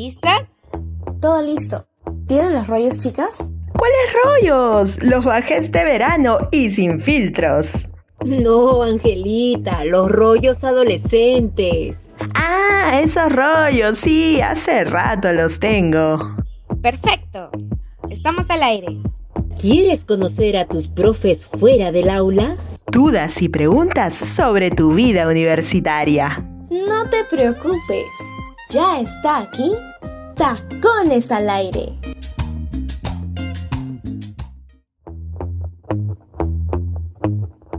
¿Listas? Todo listo. ¿Tienen los rollos, chicas? ¿Cuáles rollos? Los bajé este verano y sin filtros. No, Angelita, los rollos adolescentes. Ah, esos rollos, sí, hace rato los tengo. Perfecto. Estamos al aire. ¿Quieres conocer a tus profes fuera del aula? Dudas y preguntas sobre tu vida universitaria. No te preocupes. Ya está aquí. Tacones al aire.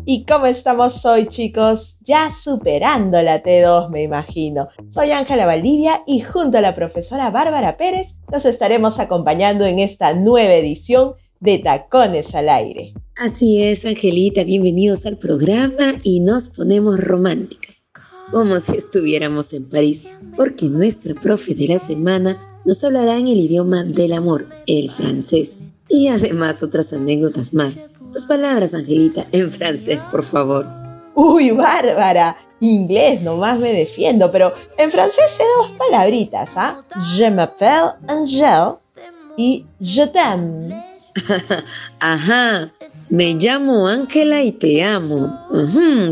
¿Y cómo estamos hoy, chicos? Ya superando la T2, me imagino. Soy Ángela Valdivia y junto a la profesora Bárbara Pérez nos estaremos acompañando en esta nueva edición de Tacones al Aire. Así es, Angelita, bienvenidos al programa y nos ponemos románticas, como si estuviéramos en París, porque nuestra profe de la semana nos hablará en el idioma del amor, el francés, y además otras anécdotas más. Tus palabras, Angelita, en francés, por favor. Uy, Bárbara, inglés nomás me defiendo, pero en francés sé dos palabritas, ¿ah? Je m'appelle Angel y je t'aime. Ajá, me llamo Ángela y te amo.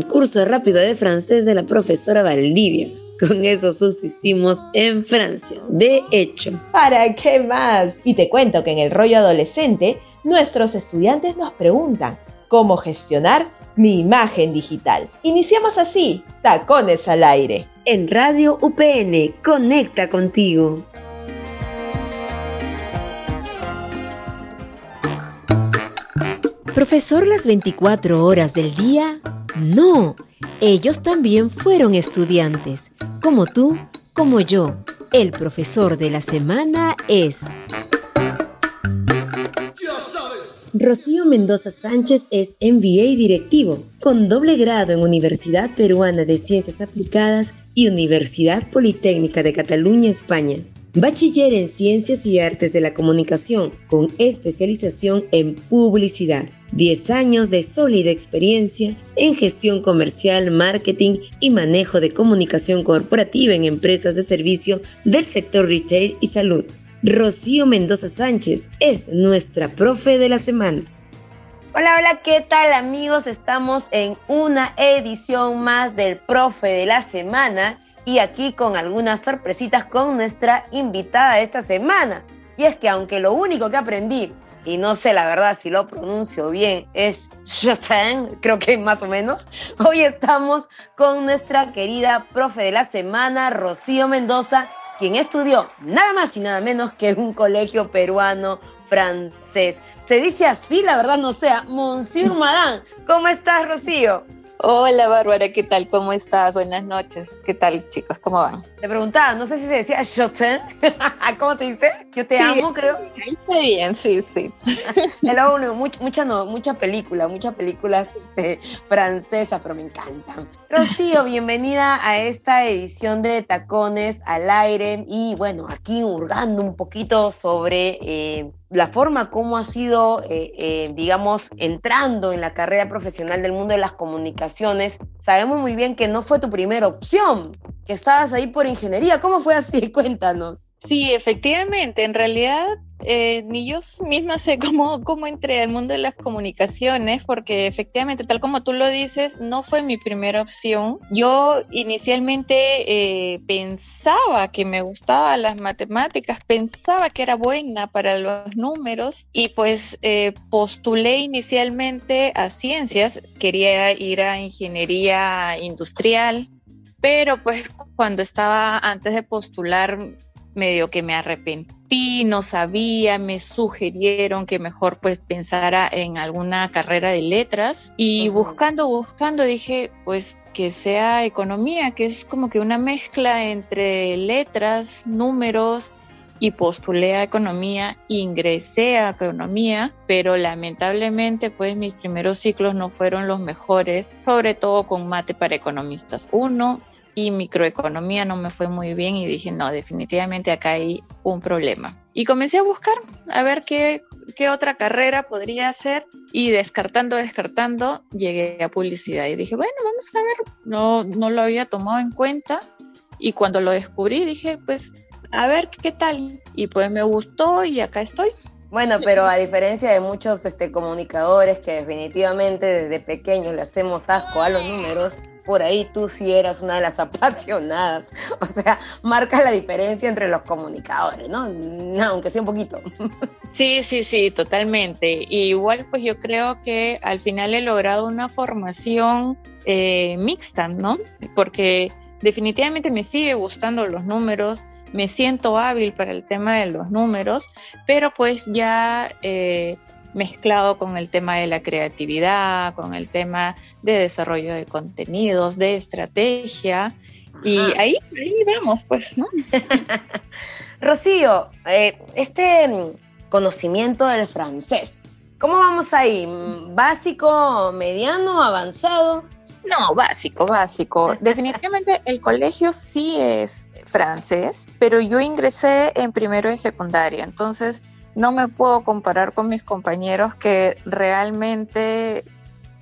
curso rápido de francés de la profesora Valdivia. Con eso subsistimos en Francia. De hecho. ¿Para qué más? Y te cuento que en el rollo adolescente nuestros estudiantes nos preguntan cómo gestionar mi imagen digital. Iniciamos así, tacones al aire. En Radio UPN, conecta contigo. ¿Profesor las 24 horas del día? No, ellos también fueron estudiantes, como tú, como yo. El profesor de la semana es... Rocío Mendoza Sánchez es MBA directivo, con doble grado en Universidad Peruana de Ciencias Aplicadas y Universidad Politécnica de Cataluña, España. Bachiller en Ciencias y Artes de la Comunicación, con especialización en publicidad. 10 años de sólida experiencia en gestión comercial, marketing y manejo de comunicación corporativa en empresas de servicio del sector retail y salud. Rocío Mendoza Sánchez es nuestra profe de la semana. Hola, hola, ¿qué tal amigos? Estamos en una edición más del profe de la semana y aquí con algunas sorpresitas con nuestra invitada de esta semana. Y es que aunque lo único que aprendí, y no sé la verdad si lo pronuncio bien, es Justin, creo que más o menos, hoy estamos con nuestra querida profe de la semana, Rocío Mendoza, quien estudió nada más y nada menos que un colegio peruano francés. Se dice así, la verdad no sea, Monsieur Madame. ¿Cómo estás, Rocío? Hola Bárbara, ¿qué tal? ¿Cómo estás? Buenas noches. ¿Qué tal, chicos? ¿Cómo van? Te preguntaba, no sé si se decía yo te, ¿cómo se dice? Yo te amo, creo. Está bien, sí, sí. Es lo único, mucha, no, mucha película, muchas películas este, francesas, pero me encantan. Rocío, bienvenida a esta edición de Tacones al Aire y bueno, aquí hurgando un poquito sobre eh, la forma como ha sido, eh, eh, digamos, entrando en la carrera profesional del mundo de las comunicaciones, sabemos muy bien que no fue tu primera opción, que estabas ahí por ingeniería. ¿Cómo fue así? Cuéntanos. Sí, efectivamente, en realidad eh, ni yo misma sé cómo, cómo entré al mundo de las comunicaciones, porque efectivamente, tal como tú lo dices, no fue mi primera opción. Yo inicialmente eh, pensaba que me gustaban las matemáticas, pensaba que era buena para los números y pues eh, postulé inicialmente a ciencias, quería ir a ingeniería industrial, pero pues cuando estaba antes de postular medio que me arrepentí, no sabía, me sugirieron que mejor pues pensara en alguna carrera de letras. Y buscando, buscando dije pues que sea economía, que es como que una mezcla entre letras, números y postulé a economía, ingresé a economía, pero lamentablemente pues mis primeros ciclos no fueron los mejores, sobre todo con mate para economistas. Uno y microeconomía no me fue muy bien y dije, no, definitivamente acá hay un problema. Y comencé a buscar a ver qué, qué otra carrera podría hacer y descartando, descartando, llegué a publicidad y dije, bueno, vamos a ver, no, no lo había tomado en cuenta y cuando lo descubrí dije, pues a ver qué tal. Y pues me gustó y acá estoy. Bueno, pero a diferencia de muchos este, comunicadores que definitivamente desde pequeños le hacemos asco a los números, por ahí tú sí eras una de las apasionadas. O sea, marca la diferencia entre los comunicadores, ¿no? aunque sea un poquito. Sí, sí, sí, totalmente. igual pues yo creo que al final he logrado una formación eh, mixta, ¿no? Porque definitivamente me sigue gustando los números, me siento hábil para el tema de los números, pero pues ya eh, mezclado con el tema de la creatividad, con el tema de desarrollo de contenidos, de estrategia. Y ahí, ahí vamos, pues, ¿no? Rocío, eh, este conocimiento del francés, ¿cómo vamos ahí? ¿Básico, mediano, avanzado? No, básico, básico. Definitivamente el colegio sí es francés, pero yo ingresé en primero y secundaria, entonces no me puedo comparar con mis compañeros que realmente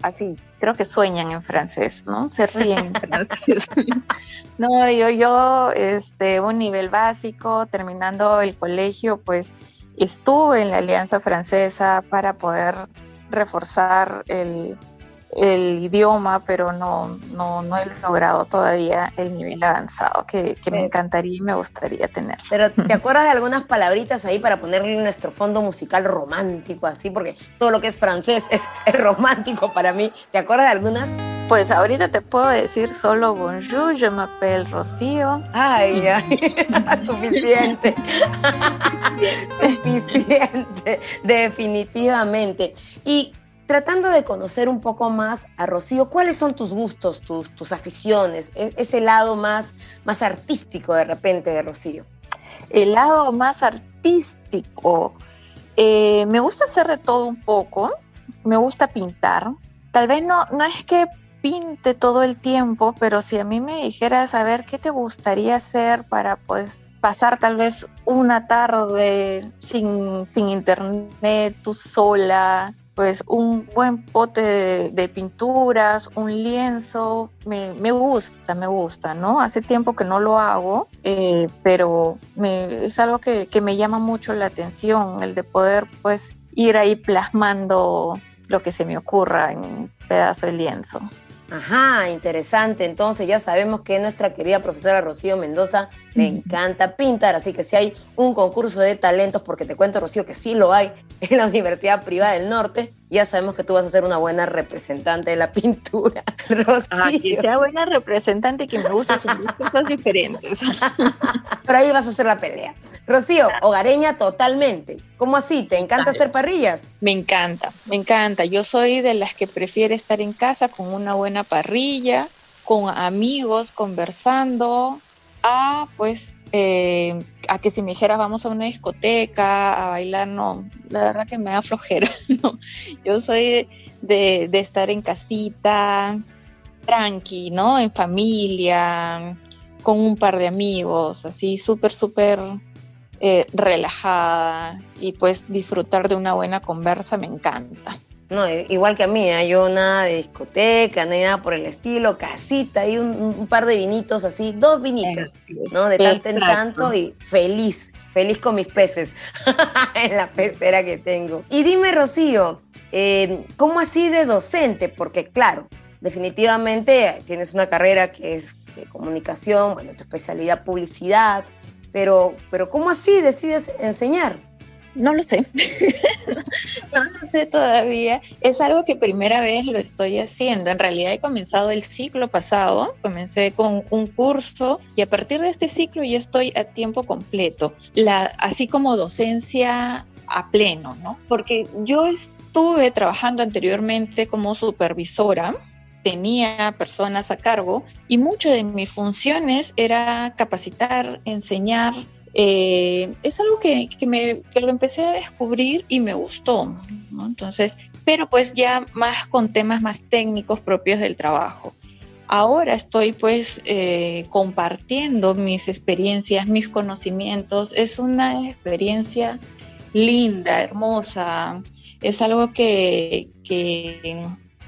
así creo que sueñan en francés, ¿no? Se ríen en francés. no, yo, yo, este, un nivel básico, terminando el colegio, pues estuve en la Alianza Francesa para poder reforzar el, el idioma, pero no, no, no he logrado todavía el nivel avanzado que, que me encantaría y me gustaría tener. Pero ¿te acuerdas de algunas palabritas ahí para ponerle nuestro fondo musical romántico así? Porque todo lo que es francés es, romántico para mí. ¿Te acuerdas de algunas? Pues ahorita te puedo decir solo bonjour, je m'appelle Rocío. Ay, ay, suficiente. suficiente, definitivamente. Y tratando de conocer un poco más a Rocío, ¿cuáles son tus gustos, tus, aficiones, e, ese lado más, más artístico de repente de Rocío? El lado más artístico. Eh, me gusta hacer de todo un poco, me gusta pintar. Tal vez no, no es que pinte todo el tiempo, pero si a mí me dijeras, a ver, ¿qué te gustaría hacer para pues pasar tal vez una tarde sin, sin internet, tú sola, pues un buen pote de, pinturas, un lienzo, me, gusta, me gusta, ¿no? Hace tiempo que no lo hago, eh, pero es algo que, que, me llama mucho la atención, el de poder pues ir ahí plasmando lo que se me ocurra en un pedazo de lienzo. Ajá, interesante. Entonces ya sabemos que nuestra querida profesora Rocío Mendoza le encanta pintar, así que si hay un concurso de talentos, porque te cuento Rocío que sí lo hay en la Universidad Privada del Norte, ya sabemos que tú vas a ser una buena representante de la pintura, Rocío. Ah, que sea buena representante y que me guste sus cosas diferentes. Pero ahí vas a hacer la pelea. Rocío, hogareña totalmente. ¿Cómo así? ¿Te encanta hacer parrillas? Me encanta, me encanta. Yo soy de las que prefiere estar en casa con una buena parrilla, con amigos, conversando, a pues eh, a que si me dijera vamos a una discoteca a bailar, no, la verdad que me da flojera. No. Yo soy de, estar en casita, tranqui, ¿no? En familia, con un par de amigos, así súper, súper eh, relajada y pues disfrutar de una buena conversa me encanta. No, igual que a mí, ¿eh? yo nada de discoteca, nada por el estilo, casita y un, par de vinitos así, dos vinitos, ¿no? De tanto en tanto y feliz, feliz con mis peces en la pecera que tengo. Y dime, Rocío, eh, ¿cómo así de docente? Porque claro, definitivamente tienes una carrera que es de comunicación, bueno, tu especialidad publicidad, pero, pero ¿cómo así decides enseñar? No lo sé, no, lo sé todavía. Es algo que primera vez lo estoy haciendo. En realidad he comenzado el ciclo pasado, comencé con un curso y a partir de este ciclo ya estoy a tiempo completo, la, así como docencia a pleno, ¿no? Porque yo estuve trabajando anteriormente como supervisora tenía personas a cargo y muchas de mis funciones era capacitar, enseñar, eh, es algo que, me, lo empecé a descubrir y me gustó, Entonces, pero pues ya más con temas más técnicos propios del trabajo. Ahora estoy pues eh, compartiendo mis experiencias, mis conocimientos. Es una experiencia linda, hermosa. Es algo que, que,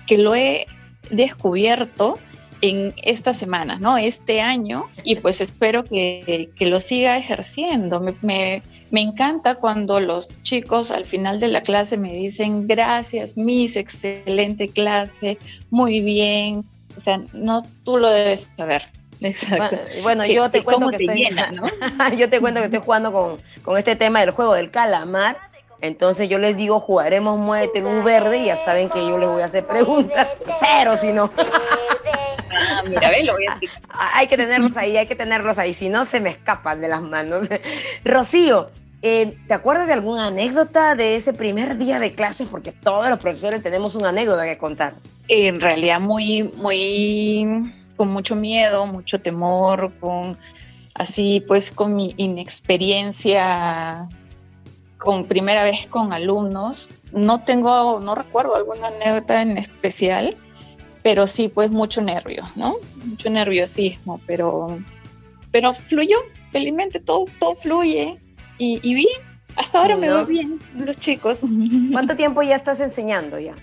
que lo he descubierto en esta semana, ¿no? Este año, y pues espero que, que lo siga ejerciendo. Me, me, me, encanta cuando los chicos al final de la clase me dicen, gracias, Miss, excelente clase, muy bien. O sea, no, tú lo debes saber. Exacto. Bueno, yo te cuento que estoy, ¿no? yo te cuento que estoy jugando con, con este tema del juego del calamar entonces yo les digo, jugaremos Muévete Luz Verde y ya saben que yo les voy a hacer preguntas. Cero, si no. Ah, mira, ve, lo voy a Hay que tenerlos ahí, hay que tenerlos ahí, si no se me escapan de las manos. Rocío, eh, ¿te acuerdas de alguna anécdota de ese primer día de clases? Porque todos los profesores tenemos una anécdota que contar. En realidad muy, muy, con mucho miedo, mucho temor, con así pues con mi inexperiencia con primera vez con alumnos. No tengo, no recuerdo alguna anécdota en especial, pero sí, pues mucho nervio, ¿no? Mucho nerviosismo, pero, pero fluyó, felizmente todo, todo fluye y, y bien. Hasta ahora me va bien, los chicos. ¿Cuánto tiempo ya estás enseñando ya?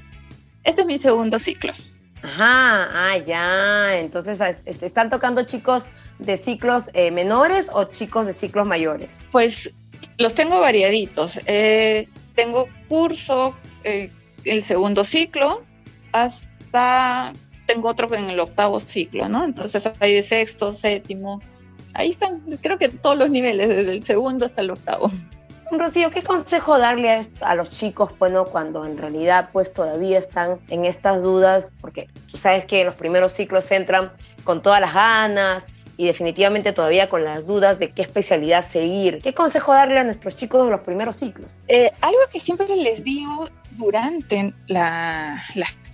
Este es mi segundo ciclo. Ajá, ah, ya. Entonces, ¿están tocando chicos de ciclos eh, menores o chicos de ciclos mayores? Pues los tengo variaditos. Eh, tengo curso, eh, el segundo ciclo, hasta tengo otro en el octavo ciclo, ¿no? Entonces hay de sexto, séptimo. Ahí están, creo que todos los niveles, desde el segundo hasta el octavo. Rocío, ¿qué consejo darle a, a, los chicos, bueno, cuando en realidad pues todavía están en estas dudas? Porque tú sabes que los primeros ciclos entran con todas las ganas, y definitivamente todavía con las dudas de qué especialidad seguir. ¿Qué consejo darle a nuestros chicos de los primeros ciclos? Eh, algo que siempre les digo durante las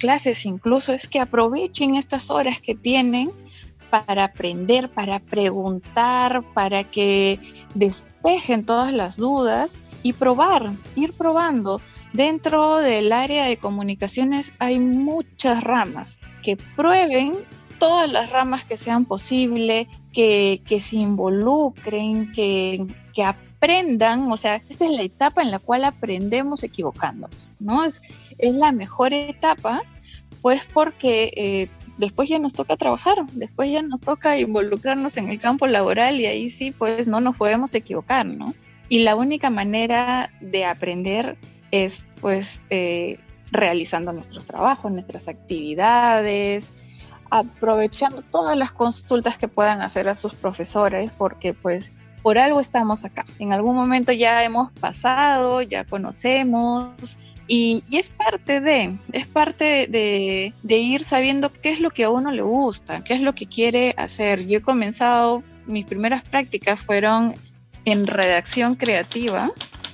clases incluso es que aprovechen estas horas que tienen para aprender, para preguntar, para que despejen todas las dudas y probar, ir probando. Dentro del área de comunicaciones hay muchas ramas que prueben todas las ramas que sean posibles, que, se involucren, que, que aprendan, o sea, esta es la etapa en la cual aprendemos equivocándonos, ¿no? Es, es la mejor etapa, pues porque eh, después ya nos toca trabajar, después ya nos toca involucrarnos en el campo laboral y ahí sí, pues no nos podemos equivocar, ¿no? Y la única manera de aprender es pues eh, realizando nuestros trabajos, nuestras actividades, aprovechando todas las consultas que puedan hacer a sus profesores, porque pues por algo estamos acá. En algún momento ya hemos pasado, ya conocemos. Y, es parte de, es parte de, de ir sabiendo qué es lo que a uno le gusta, qué es lo que quiere hacer. Yo he comenzado, mis primeras prácticas fueron en redacción creativa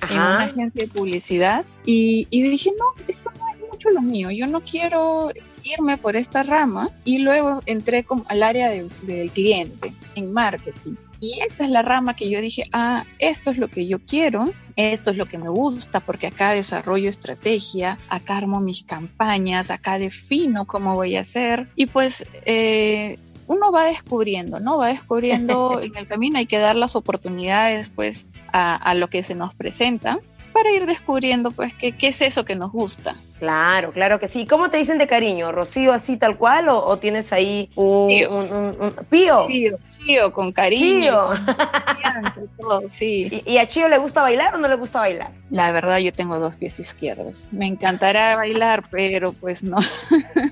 en una agencia de publicidad y, y, dije, no, esto no es mucho lo mío, yo no quiero irme por esta rama y luego entré al área del cliente, en marketing. Y esa es la rama que yo dije, ah, esto es lo que yo quiero, esto es lo que me gusta, porque acá desarrollo estrategia, acá armo mis campañas, acá defino cómo voy a hacer. Y pues eh, uno va descubriendo, ¿no? Va descubriendo en el camino, hay que dar las oportunidades pues a, a lo que se nos presenta para ir descubriendo pues qué, qué es eso que nos gusta. Claro, claro que sí. ¿Cómo te dicen de cariño? ¿Rocío así tal cual o, tienes ahí un, pío? Chío, con cariño. sí. ¿Y, a Chío le gusta bailar o no le gusta bailar? La verdad, yo tengo dos pies izquierdos. Me encantará bailar, pero pues no.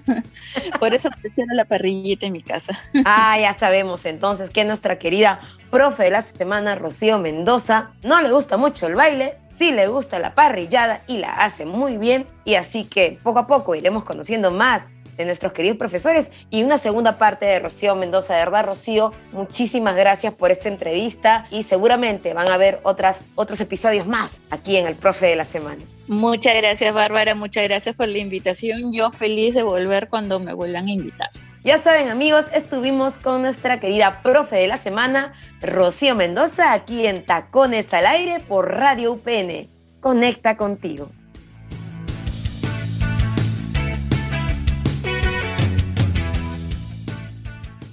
Por eso prefiero la parrillita en mi casa. ah, ya sabemos entonces que nuestra querida profe de la semana, Rocío Mendoza, no le gusta mucho el baile, sí le gusta la parrillada y la hace muy bien y así que poco a poco iremos conociendo más de nuestros queridos profesores y una segunda parte de Rocío Mendoza. De verdad, Rocío, muchísimas gracias por esta entrevista y seguramente van a haber otras, otros episodios más aquí en el Profe de la Semana. Muchas gracias, Bárbara. Muchas gracias por la invitación. Yo feliz de volver cuando me vuelvan a invitar. Ya saben, amigos, estuvimos con nuestra querida profe de la semana, Rocío Mendoza, aquí en Tacones al Aire por Radio UPN. Conecta contigo.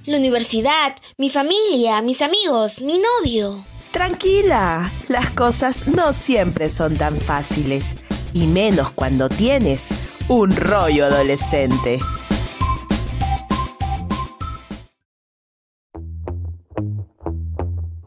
la universidad, mi familia, mis amigos, mi novio. Tranquila, las cosas no siempre son tan fáciles, y menos cuando tienes un rollo adolescente.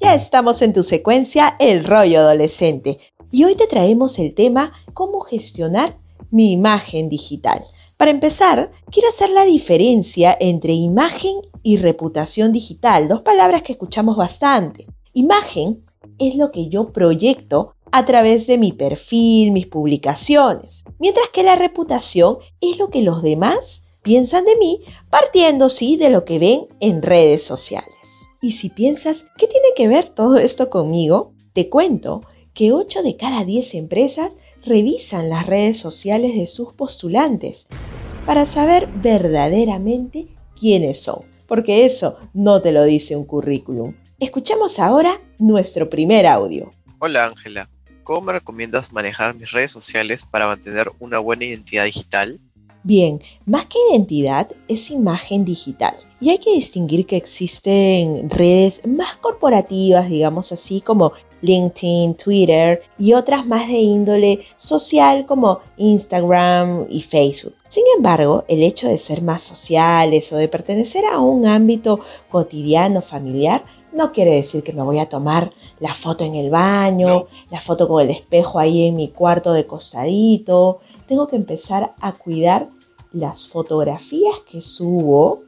Ya estamos en tu secuencia El rollo adolescente, y hoy te traemos el tema cómo gestionar mi imagen digital. Para empezar, quiero hacer la diferencia entre imagen y reputación digital, dos palabras que escuchamos bastante. Imagen es lo que yo proyecto a través de mi perfil, mis publicaciones, mientras que la reputación es lo que los demás piensan de mí partiendo, sí, de lo que ven en redes sociales. Y si piensas, ¿qué tiene que ver todo esto conmigo? Te cuento que 8 de cada 10 empresas revisan las redes sociales de sus postulantes para saber verdaderamente quiénes son, porque eso no te lo dice un currículum. Escuchemos ahora nuestro primer audio. Hola Ángela, ¿cómo me recomiendas manejar mis redes sociales para mantener una buena identidad digital? Bien, más que identidad es imagen digital. Y hay que distinguir que existen redes más corporativas, digamos así, como LinkedIn, Twitter y otras más de índole social como Instagram y Facebook. Sin embargo, el hecho de ser más sociales o de pertenecer a un ámbito cotidiano, familiar, no quiere decir que me voy a tomar la foto en el baño, la foto con el espejo ahí en mi cuarto de costadito. Tengo que empezar a cuidar las fotografías que subo,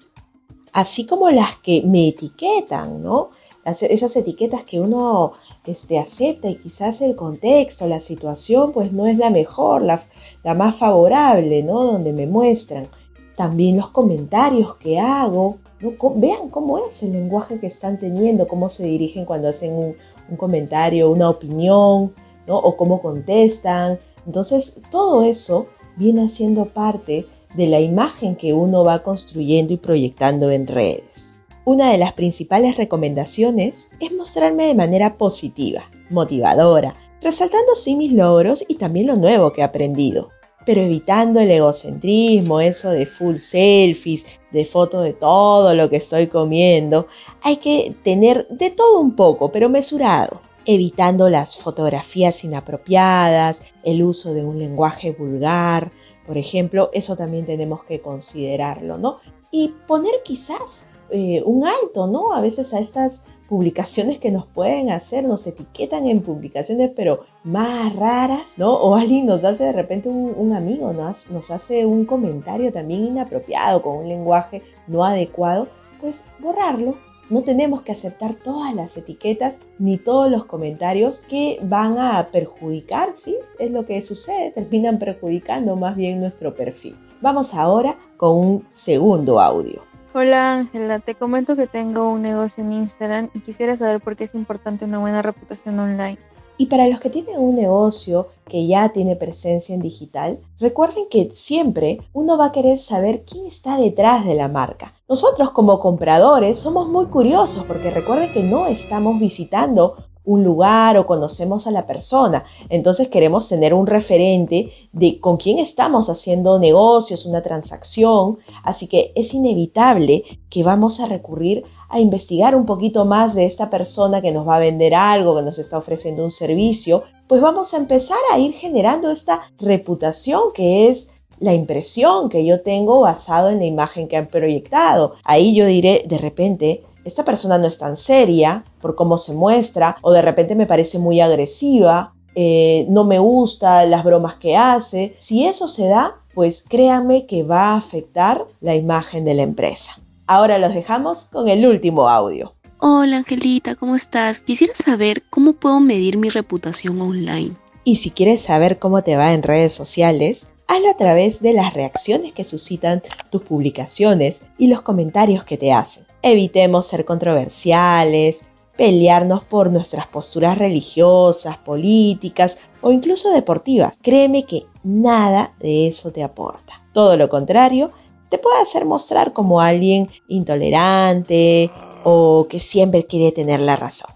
así como las que me etiquetan, ¿no? Esas etiquetas que uno este, acepta y quizás el contexto, la situación, pues no es la mejor, la, la más favorable, ¿no? Donde me muestran. También los comentarios que hago, ¿no? Vean cómo es el lenguaje que están teniendo, cómo se dirigen cuando hacen un, un comentario, una opinión, ¿no? O cómo contestan. Entonces, todo eso viene siendo parte de la imagen que uno va construyendo y proyectando en redes. Una de las principales recomendaciones es mostrarme de manera positiva, motivadora, resaltando sí mis logros y también lo nuevo que he aprendido, pero evitando el egocentrismo, eso de full selfies, de foto de todo lo que estoy comiendo. Hay que tener de todo un poco, pero mesurado, evitando las fotografías inapropiadas, el uso de un lenguaje vulgar, por ejemplo, eso también tenemos que considerarlo, ¿no? Y poner quizás eh, un alto, ¿no? A veces a estas publicaciones que nos pueden hacer, nos etiquetan en publicaciones, pero más raras, ¿no? O alguien nos hace de repente un, amigo, nos, nos hace un comentario también inapropiado, con un lenguaje no adecuado, pues borrarlo, no tenemos que aceptar todas las etiquetas ni todos los comentarios que van a perjudicar, ¿sí? Es lo que sucede, terminan perjudicando más bien nuestro perfil. Vamos ahora con un segundo audio. Hola Ángela, te comento que tengo un negocio en Instagram y quisiera saber por qué es importante una buena reputación online. Y para los que tienen un negocio que ya tiene presencia en digital, recuerden que siempre uno va a querer saber quién está detrás de la marca. Nosotros como compradores somos muy curiosos porque recuerden que no estamos visitando un lugar o conocemos a la persona. Entonces queremos tener un referente de con quién estamos haciendo negocios, una transacción. Así que es inevitable que vamos a recurrir a investigar un poquito más de esta persona que nos va a vender algo, que nos está ofreciendo un servicio, pues vamos a empezar a ir generando esta reputación que es la impresión que yo tengo basado en la imagen que han proyectado. Ahí yo diré, de repente, esta persona no es tan seria por cómo se muestra, o de repente me parece muy agresiva, eh, no me gusta las bromas que hace. Si eso se da, pues créame que va a afectar la imagen de la empresa. Ahora los dejamos con el último audio. Hola Angelita, ¿cómo estás? Quisiera saber cómo puedo medir mi reputación online. Y si quieres saber cómo te va en redes sociales, hazlo a través de las reacciones que suscitan tus publicaciones y los comentarios que te hacen. Evitemos ser controversiales, pelearnos por nuestras posturas religiosas, políticas o incluso deportivas. Créeme que nada de eso te aporta. Todo lo contrario, te puede hacer mostrar como alguien intolerante o que siempre quiere tener la razón.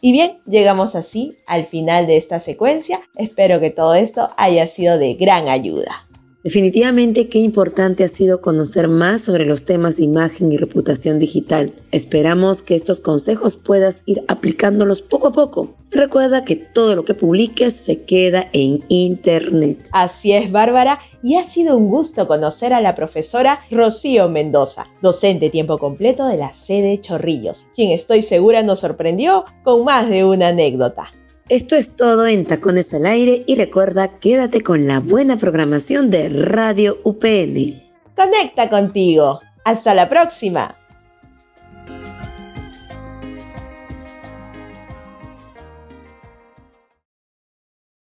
Y bien, llegamos así al final de esta secuencia. Espero que todo esto haya sido de gran ayuda. Definitivamente qué importante ha sido conocer más sobre los temas de imagen y reputación digital. Esperamos que estos consejos puedas ir aplicándolos poco a poco. Recuerda que todo lo que publiques se queda en Internet. Así es, Bárbara, y ha sido un gusto conocer a la profesora Rocío Mendoza, docente tiempo completo de la sede Chorrillos, quien estoy segura nos sorprendió con más de una anécdota. Esto es todo en Tacones al Aire y recuerda, quédate con la buena programación de Radio UPN. Conecta contigo. Hasta la próxima.